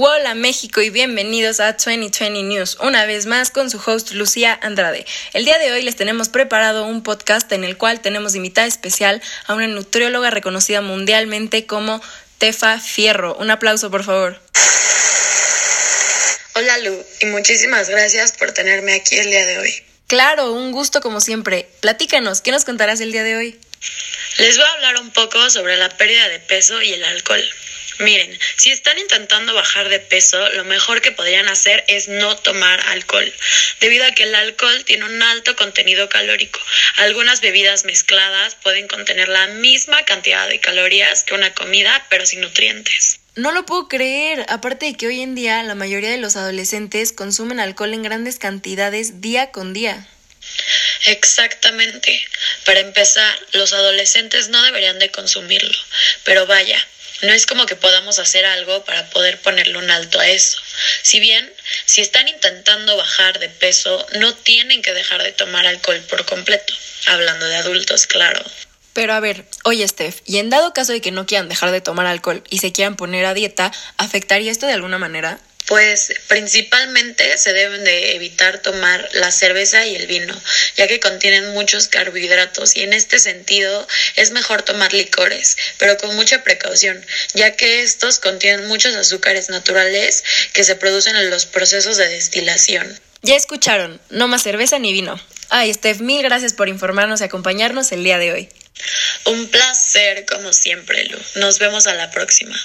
Hola México y bienvenidos a 2020 News, una vez más con su host Lucía Andrade. El día de hoy les tenemos preparado un podcast en el cual tenemos invitada especial a una nutrióloga reconocida mundialmente como Tefa Fierro. Un aplauso por favor. Hola Lu y muchísimas gracias por tenerme aquí el día de hoy. Claro, un gusto como siempre. Platícanos, ¿qué nos contarás el día de hoy? Les voy a hablar un poco sobre la pérdida de peso y el alcohol. Miren, si están intentando bajar de peso, lo mejor que podrían hacer es no tomar alcohol, debido a que el alcohol tiene un alto contenido calórico. Algunas bebidas mezcladas pueden contener la misma cantidad de calorías que una comida, pero sin nutrientes. No lo puedo creer, aparte de que hoy en día la mayoría de los adolescentes consumen alcohol en grandes cantidades día con día. Exactamente. Para empezar, los adolescentes no deberían de consumirlo, pero vaya, no es como que podamos hacer algo para poder ponerle un alto a eso. Si bien, si están intentando bajar de peso, no tienen que dejar de tomar alcohol por completo. Hablando de adultos, claro. Pero a ver, oye Steph, y en dado caso de que no quieran dejar de tomar alcohol y se quieran poner a dieta, ¿afectaría esto de alguna manera? Pues principalmente se deben de evitar tomar la cerveza y el vino, ya que contienen muchos carbohidratos y en este sentido es mejor tomar licores, pero con mucha precaución, ya que estos contienen muchos azúcares naturales que se producen en los procesos de destilación. Ya escucharon, no más cerveza ni vino. Ay, Steph, mil gracias por informarnos y acompañarnos el día de hoy. Un placer, como siempre, Lu. Nos vemos a la próxima.